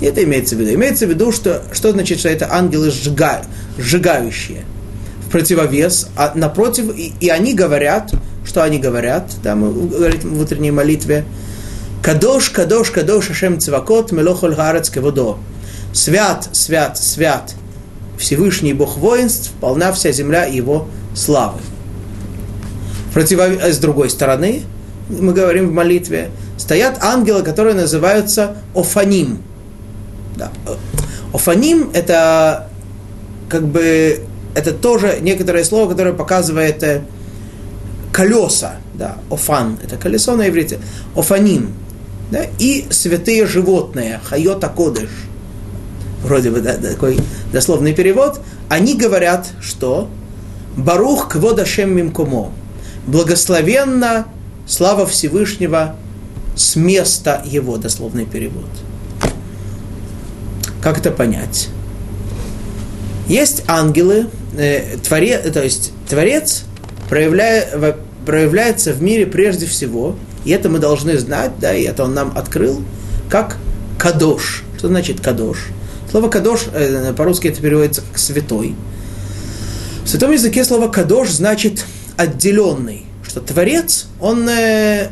Speaker 1: Это имеется в виду. Имеется в виду, что, что значит, что это ангелы сжига, сжигающие. В противовес, а напротив, и, и они говорят, что они говорят, да, мы говорим в утренней молитве, Кадош, кадош, кадош, Ашем Цвакот, Мелохоль Гарец Кеводо. Свят, свят, свят, Всевышний Бог воинств, полна вся земля его славы. Противовес, с другой стороны, мы говорим в молитве, стоят ангелы, которые называются офаним. Да. Офаним – это как бы это тоже некоторое слово, которое показывает э, колеса, да, офан, это колесо на иврите, офаним, да, и святые животные, хайота кодыш, вроде бы да, такой дословный перевод, они говорят, что Барух кводашем мимкомо, благословенно слава Всевышнего с места его, дословный перевод. Как это понять? Есть ангелы, э, творе, то есть Творец проявляя, проявляется в мире прежде всего, и это мы должны знать, да, и это он нам открыл, как кадош. Что значит кадош? Слово кадош э, по-русски это переводится как святой. В святом языке слово кадош значит отделенный что Творец, он э,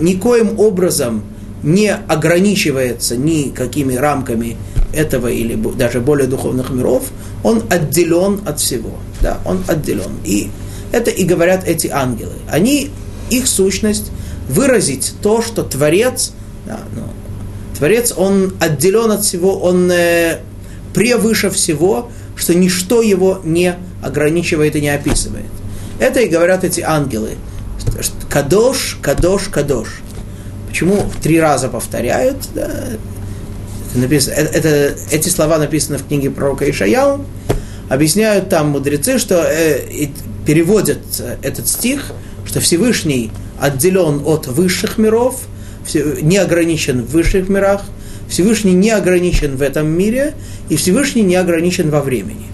Speaker 1: никоим образом не ограничивается никакими рамками этого или даже более духовных миров, он отделен от всего. Да, он отделен. И Это и говорят эти ангелы. Они, их сущность выразить то, что Творец, да, ну, Творец, он отделен от всего, он э, превыше всего, что ничто его не ограничивает и не описывает. Это и говорят эти ангелы. Кадош, кадош, кадош. Почему три раза повторяют? Да, это написано, это, это, эти слова написаны в книге пророка Ишаяу. Объясняют там мудрецы, что э, переводят этот стих, что Всевышний отделен от высших миров, не ограничен в высших мирах, Всевышний не ограничен в этом мире, и Всевышний не ограничен во времени.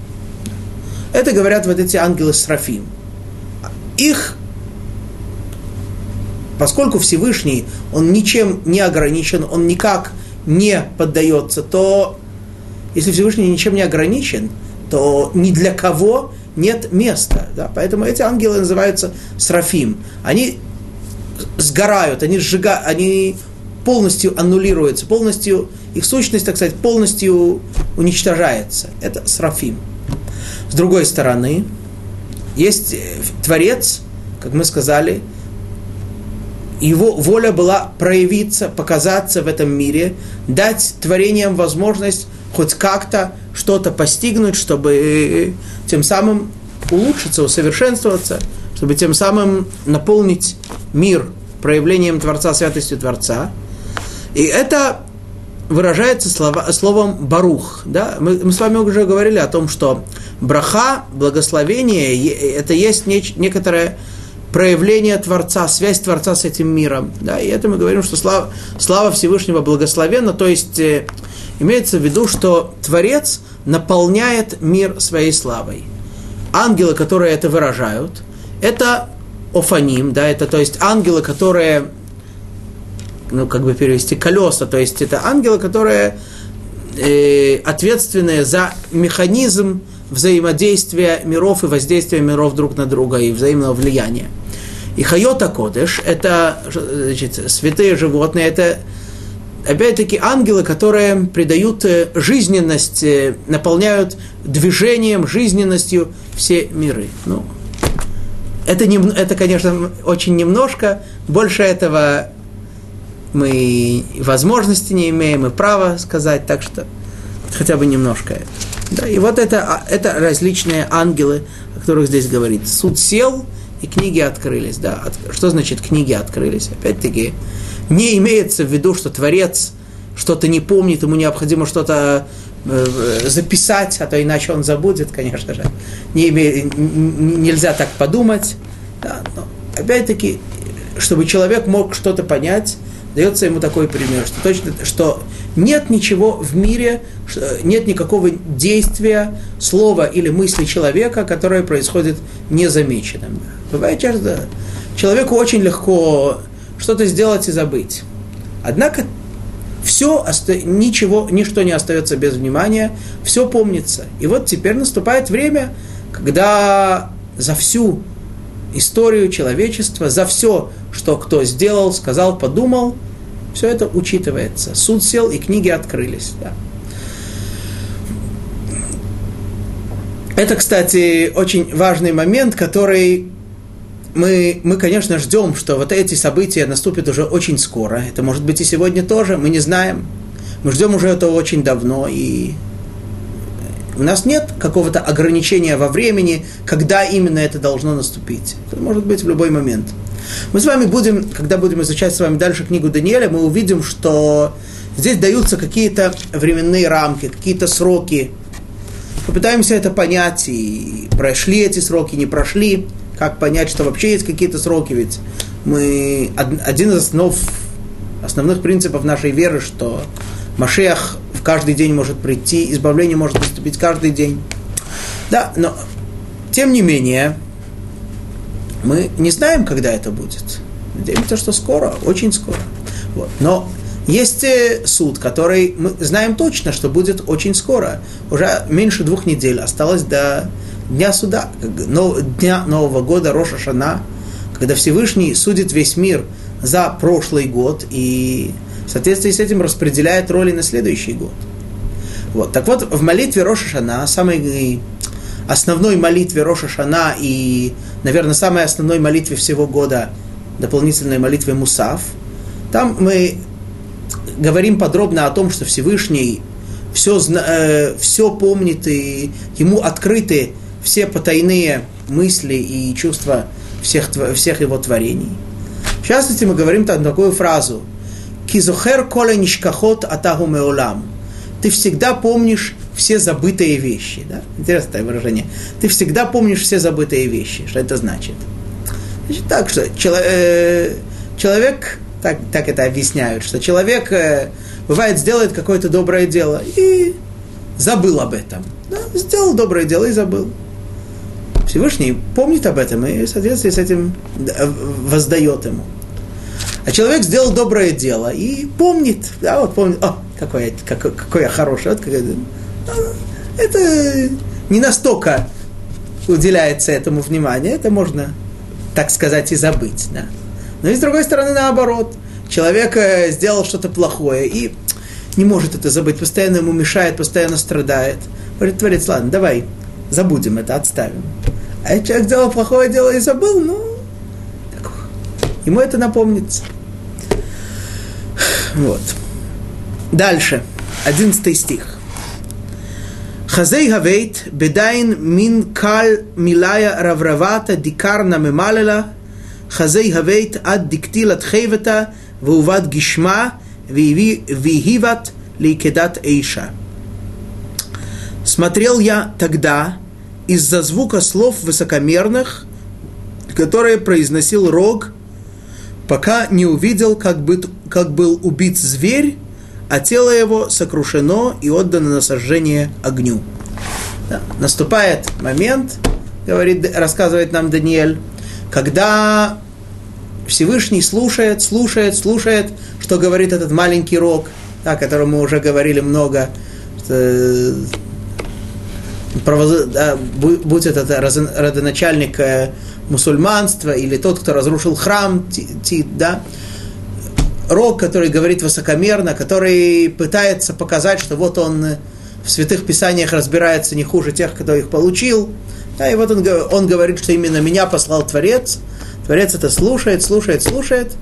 Speaker 1: Это говорят вот эти ангелы Срафим. Их, поскольку Всевышний, он ничем не ограничен, он никак не поддается, то если Всевышний ничем не ограничен, то ни для кого нет места. Да? Поэтому эти ангелы называются Срафим. Они сгорают, они сжигают, они полностью аннулируются, полностью, их сущность, так сказать, полностью уничтожается. Это Срафим. С другой стороны, есть э, Творец, как мы сказали, его воля была проявиться, показаться в этом мире, дать творениям возможность хоть как-то что-то постигнуть, чтобы э, тем самым улучшиться, усовершенствоваться, чтобы тем самым наполнить мир проявлением Творца, святостью Творца. И это выражается слова, словом «барух». Да? Мы, мы с вами уже говорили о том, что браха, благословение, это есть неч, некоторое проявление Творца, связь Творца с этим миром. Да? И это мы говорим, что слава, слава Всевышнего благословенна, то есть э, имеется в виду, что Творец наполняет мир своей славой. Ангелы, которые это выражают, это офаним, да, это то есть ангелы, которые, ну, как бы перевести, колеса, то есть это ангелы, которые э, ответственные за механизм взаимодействия миров и воздействия миров друг на друга и взаимного влияния. И Хайота Кодыш – это значит, святые животные, это опять-таки ангелы, которые придают э, жизненность, э, наполняют движением, жизненностью все миры. Ну, это, не, это, конечно, очень немножко, больше этого мы возможности не имеем, и права сказать, так что хотя бы немножко. Да, и вот это, а, это различные ангелы, о которых здесь говорит. Суд сел, и книги открылись. Да. Что значит книги открылись? Опять-таки, не имеется в виду, что Творец что-то не помнит, ему необходимо что-то э, записать, а то иначе он забудет, конечно же. Не име, нельзя так подумать. Да, но опять-таки, чтобы человек мог что-то понять, дается ему такой пример, что точно, что нет ничего в мире, нет никакого действия, слова или мысли человека, которое происходит незамеченным. Бывает часто, человеку очень легко что-то сделать и забыть. Однако все, ничего, ничто не остается без внимания, все помнится. И вот теперь наступает время, когда за всю историю человечества, за все, что кто сделал, сказал, подумал, все это учитывается. Суд сел, и книги открылись. Да. Это, кстати, очень важный момент, который мы, мы, конечно, ждем, что вот эти события наступят уже очень скоро. Это может быть и сегодня тоже, мы не знаем. Мы ждем уже этого очень давно, и у нас нет какого-то ограничения во времени, когда именно это должно наступить. Это может быть в любой момент. Мы с вами будем, когда будем изучать с вами дальше книгу Даниэля, мы увидим, что здесь даются какие-то временные рамки, какие-то сроки. Попытаемся это понять, и прошли эти сроки, не прошли как понять, что вообще есть какие-то сроки, ведь мы, один из основ, основных принципов нашей веры, что Машех в каждый день может прийти, избавление может наступить каждый день. Да, но тем не менее, мы не знаем, когда это будет. Надеемся, что скоро, очень скоро. Вот. Но есть э, суд, который мы знаем точно, что будет очень скоро. Уже меньше двух недель осталось до дня суда, дня Нового года, Роша Шана, когда Всевышний судит весь мир за прошлый год и в соответствии с этим распределяет роли на следующий год. Вот. Так вот, в молитве Роша Шана, самый основной молитве Роша Шана и, наверное, самой основной молитве всего года, дополнительной молитве Мусав, там мы говорим подробно о том, что Всевышний все, э, все помнит и ему открыты все потайные мысли и чувства всех, всех его творений. В частности, мы говорим там такую фразу «Кизухер коле нишкахот атаху меолам» Ты всегда помнишь все забытые вещи. Да? Интересное выражение. Ты всегда помнишь все забытые вещи. Что это значит? Значит так, что человек, э, человек так, так это объясняют, что человек, э, бывает, сделает какое-то доброе дело и забыл об этом. Да? Сделал доброе дело и забыл. Всевышний помнит об этом и в соответствии с этим воздает ему. А человек сделал доброе дело и помнит, да, вот помнит, о, какой, какой, какой я хороший, вот какой, это не настолько уделяется этому внимание, это можно, так сказать, и забыть, да. Но и с другой стороны, наоборот, человек э, сделал что-то плохое и не может это забыть, постоянно ему мешает, постоянно страдает. Говорит, Творец, ладно, давай, забудем это, отставим. А человек сделал плохое дело и забыл, ну, так, ему это напомнится. Вот. Дальше, одиннадцатый стих. חזה הוית באדין מן קל מליא רברבתא, די קרנא ממללה, חזה הוית עד די קטילת חיותא, והובד גשמה, ויהיבת Лейкедат Эйша. Смотрел я тогда из-за звука слов высокомерных, которые произносил Рог, пока не увидел, как, бы, как был убит зверь, а тело его сокрушено и отдано на сожжение огню. Да. Наступает момент, говорит, рассказывает нам Даниэль, когда Всевышний слушает, слушает, слушает, что говорит этот маленький рог, о котором мы уже говорили много, что, да, будь это родоначальник э, мусульманства или тот, кто разрушил храм, да, рог, который говорит высокомерно, который пытается показать, что вот он в святых писаниях разбирается не хуже тех, кто их получил. Да, и вот он, он говорит, что именно меня послал Творец. Творец это слушает, слушает, слушает.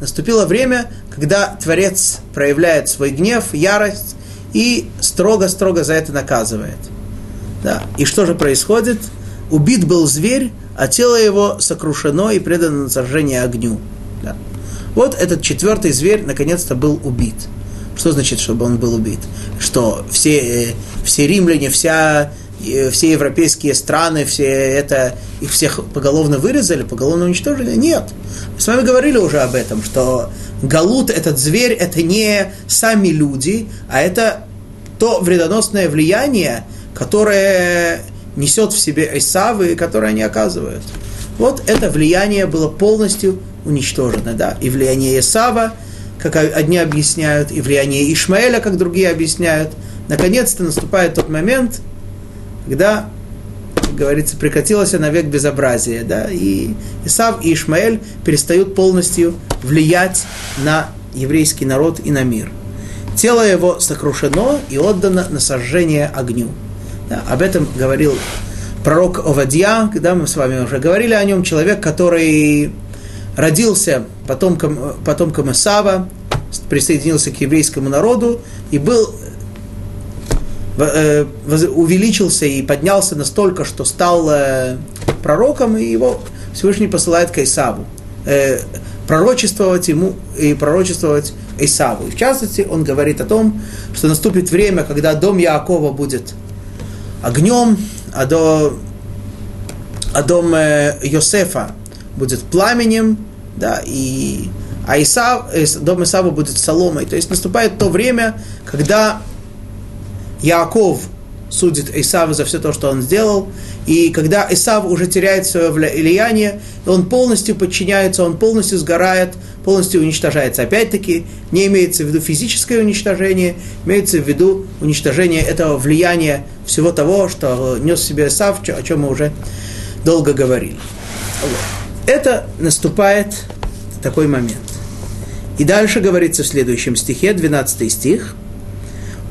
Speaker 1: Наступило время, когда Творец проявляет свой гнев, ярость и строго-строго за это наказывает. Да. И что же происходит? Убит был зверь, а тело его сокрушено и предано на сожжение огню. Вот этот четвертый зверь наконец-то был убит. Что значит, чтобы он был убит? Что все, э, все римляне, вся, э, все европейские страны, все это, их всех поголовно вырезали, поголовно уничтожили? Нет. Мы с вами говорили уже об этом, что Галут, этот зверь, это не сами люди, а это то вредоносное влияние, которое несет в себе Исавы, которое они оказывают. Вот это влияние было полностью уничтожено, да, и влияние Исава, как одни объясняют, и влияние Ишмаэля, как другие объясняют. Наконец-то наступает тот момент, когда, как говорится, прекратилось навек безобразие, да, и Исав и Ишмаэль перестают полностью влиять на еврейский народ и на мир. Тело его сокрушено и отдано на сожжение огню. Да, об этом говорил пророк Овадья, когда мы с вами уже говорили о нем, человек, который родился потомком, потомком Исава, присоединился к еврейскому народу и был э, увеличился и поднялся настолько, что стал э, пророком, и его Всевышний посылает к Исаву. Э, пророчествовать ему и пророчествовать Исаву. И в частности, он говорит о том, что наступит время, когда дом Яакова будет огнем, а, до, а дом э, Йосефа будет пламенем, да, и, а Исав, э, дом Исава будет соломой. То есть наступает то время, когда Яаков судит Исава за все то, что он сделал, и когда Исав уже теряет свое влияние, он полностью подчиняется, он полностью сгорает, полностью уничтожается. Опять-таки, не имеется в виду физическое уничтожение, имеется в виду уничтожение этого влияния всего того, что нес в себе Исав, о чем мы уже долго говорили. Это наступает такой момент. И дальше говорится в следующем стихе, 12 стих.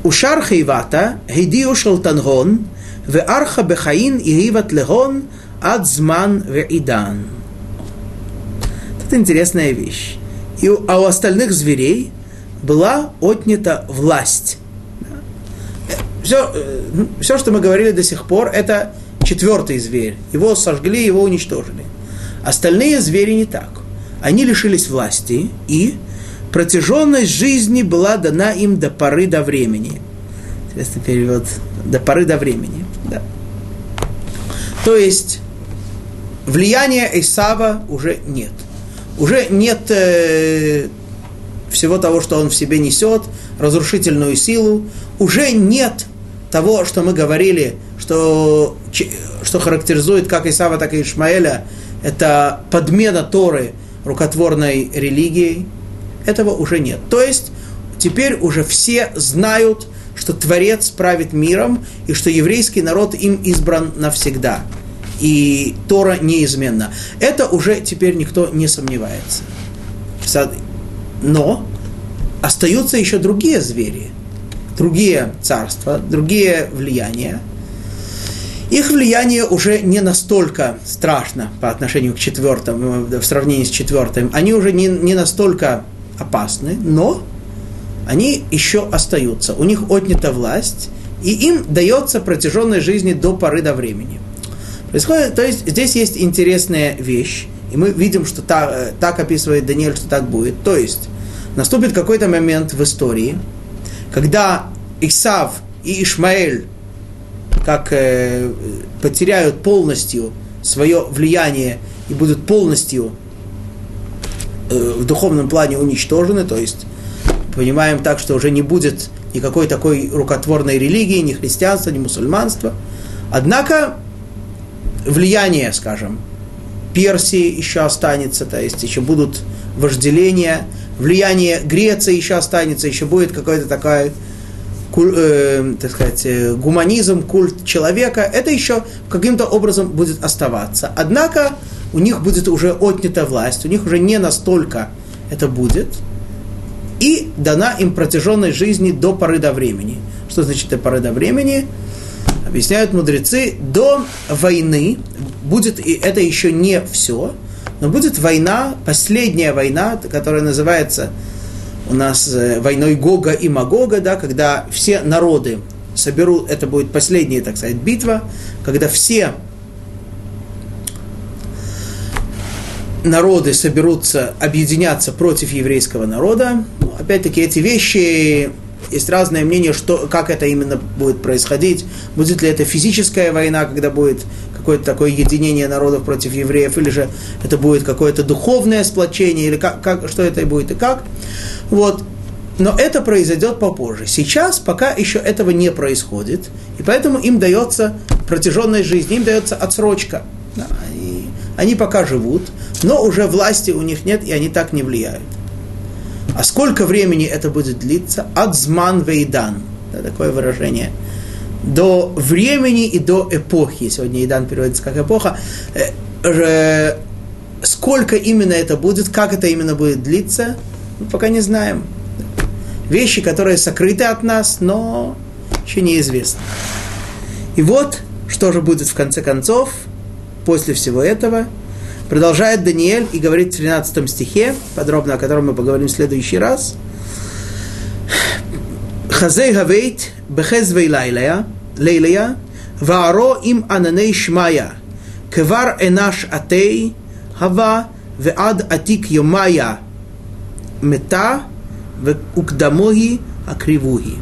Speaker 1: Ушар хейвата, гейдиу шалтангон, в арха бехаин и гиват легон, адзман веидан. Это интересная вещь. И, а у остальных зверей была отнята власть. Все, все, что мы говорили до сих пор, это четвертый зверь. Его сожгли, его уничтожили. Остальные звери не так. Они лишились власти, и протяженность жизни была дана им до поры до времени. Интересный перевод. До поры до времени. Да. То есть влияния Исава уже нет. Уже нет э, всего того, что он в себе несет, разрушительную силу. Уже нет того, что мы говорили, что, что характеризует как Исава, так и Ишмаэля, это подмена Торы рукотворной религией. Этого уже нет. То есть теперь уже все знают, что Творец правит миром, и что еврейский народ им избран навсегда. И Тора неизменна. Это уже теперь никто не сомневается. Но остаются еще другие звери, другие царства, другие влияния. Их влияние уже не настолько страшно по отношению к четвертому, в сравнении с четвертым. Они уже не, не настолько опасны, но они еще остаются. У них отнята власть, и им дается протяженность жизни до поры до времени. Происходит, то есть здесь есть интересная вещь, и мы видим, что так, э, так описывает Даниэль, что так будет. То есть наступит какой-то момент в истории, когда Исав и Ишмаэль как э, потеряют полностью свое влияние и будут полностью э, в духовном плане уничтожены, то есть понимаем так, что уже не будет никакой такой рукотворной религии, ни христианства, ни мусульманства. Однако влияние, скажем, Персии еще останется, то есть еще будут вожделения, влияние Греции еще останется, еще будет какой-то такой, э, так сказать, э, гуманизм, культ человека, это еще каким-то образом будет оставаться. Однако у них будет уже отнята власть, у них уже не настолько это будет, и дана им протяженность жизни до поры до времени. Что значит до поры до времени? Объясняют мудрецы, до войны будет, и это еще не все, но будет война, последняя война, которая называется у нас э, войной Гога и Магога, да, когда все народы соберут, это будет последняя, так сказать, битва, когда все народы соберутся, объединятся против еврейского народа. Ну, опять-таки эти вещи есть разное мнение, что, как это именно будет происходить. Будет ли это физическая война, когда будет какое-то такое единение народов против евреев, или же это будет какое-то духовное сплочение, или как, как, что это будет и как. Вот. Но это произойдет попозже. Сейчас пока еще этого не происходит, и поэтому им дается протяженность жизни, им дается отсрочка. Да, и они пока живут, но уже власти у них нет, и они так не влияют. А сколько времени это будет длиться? Адзман вейдан. Да, такое выражение. До времени и до эпохи. Сегодня Идан переводится как эпоха. Э, сколько именно это будет, как это именно будет длиться, мы пока не знаем. Вещи, которые сокрыты от нас, но еще неизвестно. И вот, что же будет в конце концов, после всего этого – Продолжает Даниэль и говорит в 13 стихе, подробно о котором мы поговорим в следующий раз. Хазей гавейт бехезвей лайлая, лейлая, вааро им ананей шмая, кевар энаш атей, хава, ועד עתיק יומיה מתה укдамоги акривуги.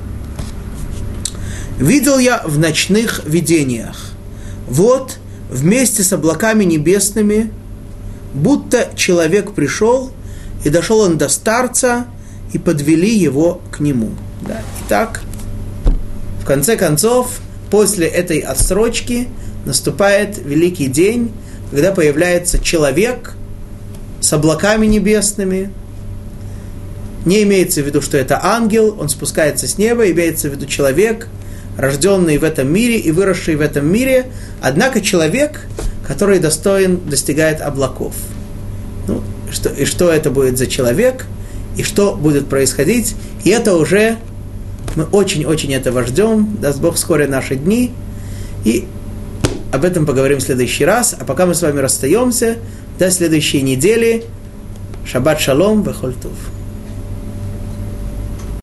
Speaker 1: Видел я в ночных видениях. Вот вместе с облаками небесными будто человек пришел, и дошел он до старца, и подвели его к нему. Да. Итак, в конце концов, после этой отсрочки наступает великий день, когда появляется человек с облаками небесными. Не имеется в виду, что это ангел, он спускается с неба, имеется в виду человек, рожденный в этом мире и выросший в этом мире, однако человек, который достоин, достигает облаков. Ну, что, и что это будет за человек, и что будет происходить, и это уже Мы очень-очень этого ждем. Даст Бог вскоре наши дни. И об этом поговорим в следующий раз. А пока мы с вами расстаемся, до следующей недели. Шаббат шалом, вехольтув.